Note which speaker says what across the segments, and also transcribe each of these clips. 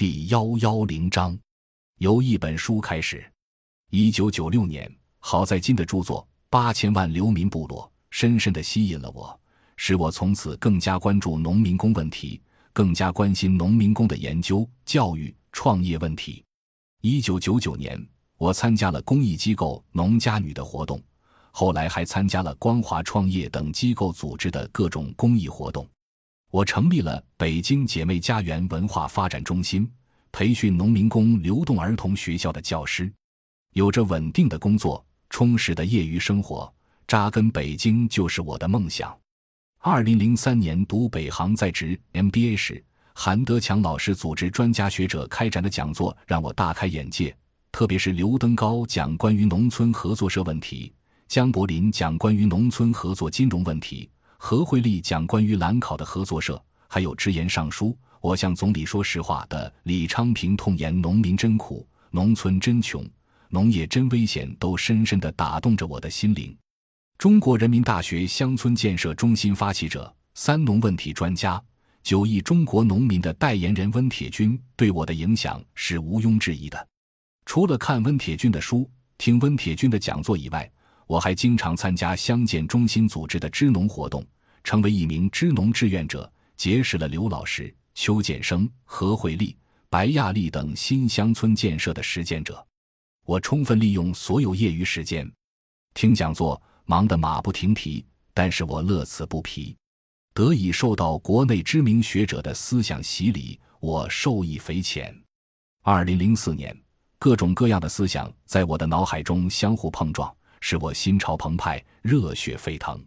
Speaker 1: 第幺幺零章，由一本书开始。一九九六年，郝在金的著作《八千万流民部落》深深的吸引了我，使我从此更加关注农民工问题，更加关心农民工的研究、教育、创业问题。一九九九年，我参加了公益机构“农家女”的活动，后来还参加了光华创业等机构组织的各种公益活动。我成立了北京姐妹家园文化发展中心，培训农民工流动儿童学校的教师，有着稳定的工作、充实的业余生活，扎根北京就是我的梦想。二零零三年读北航在职 MBA 时，韩德强老师组织专家学者开展的讲座让我大开眼界，特别是刘登高讲关于农村合作社问题，江柏林讲关于农村合作金融问题。何惠丽讲关于兰考的合作社，还有直言上书“我向总理说实话”的李昌平痛言农民真苦，农村真穷，农业真危险，都深深地打动着我的心灵。中国人民大学乡村建设中心发起者、三农问题专家、九亿中国农民的代言人温铁军对我的影响是毋庸置疑的。除了看温铁军的书、听温铁军的讲座以外，我还经常参加乡建中心组织的支农活动，成为一名支农志愿者，结识了刘老师、邱建生、何惠丽、白亚丽等新乡村建设的实践者。我充分利用所有业余时间听讲座，忙得马不停蹄，但是我乐此不疲。得以受到国内知名学者的思想洗礼，我受益匪浅。二零零四年，各种各样的思想在我的脑海中相互碰撞。使我心潮澎湃、热血沸腾，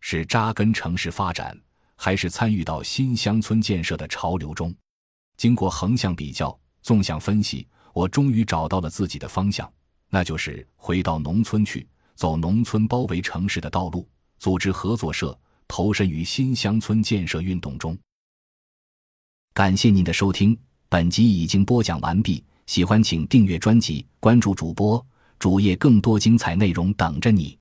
Speaker 1: 是扎根城市发展，还是参与到新乡村建设的潮流中？经过横向比较、纵向分析，我终于找到了自己的方向，那就是回到农村去，走农村包围城市的道路，组织合作社，投身于新乡村建设运动中。感谢您的收听，本集已经播讲完毕。喜欢请订阅专辑，关注主播。主页更多精彩内容等着你。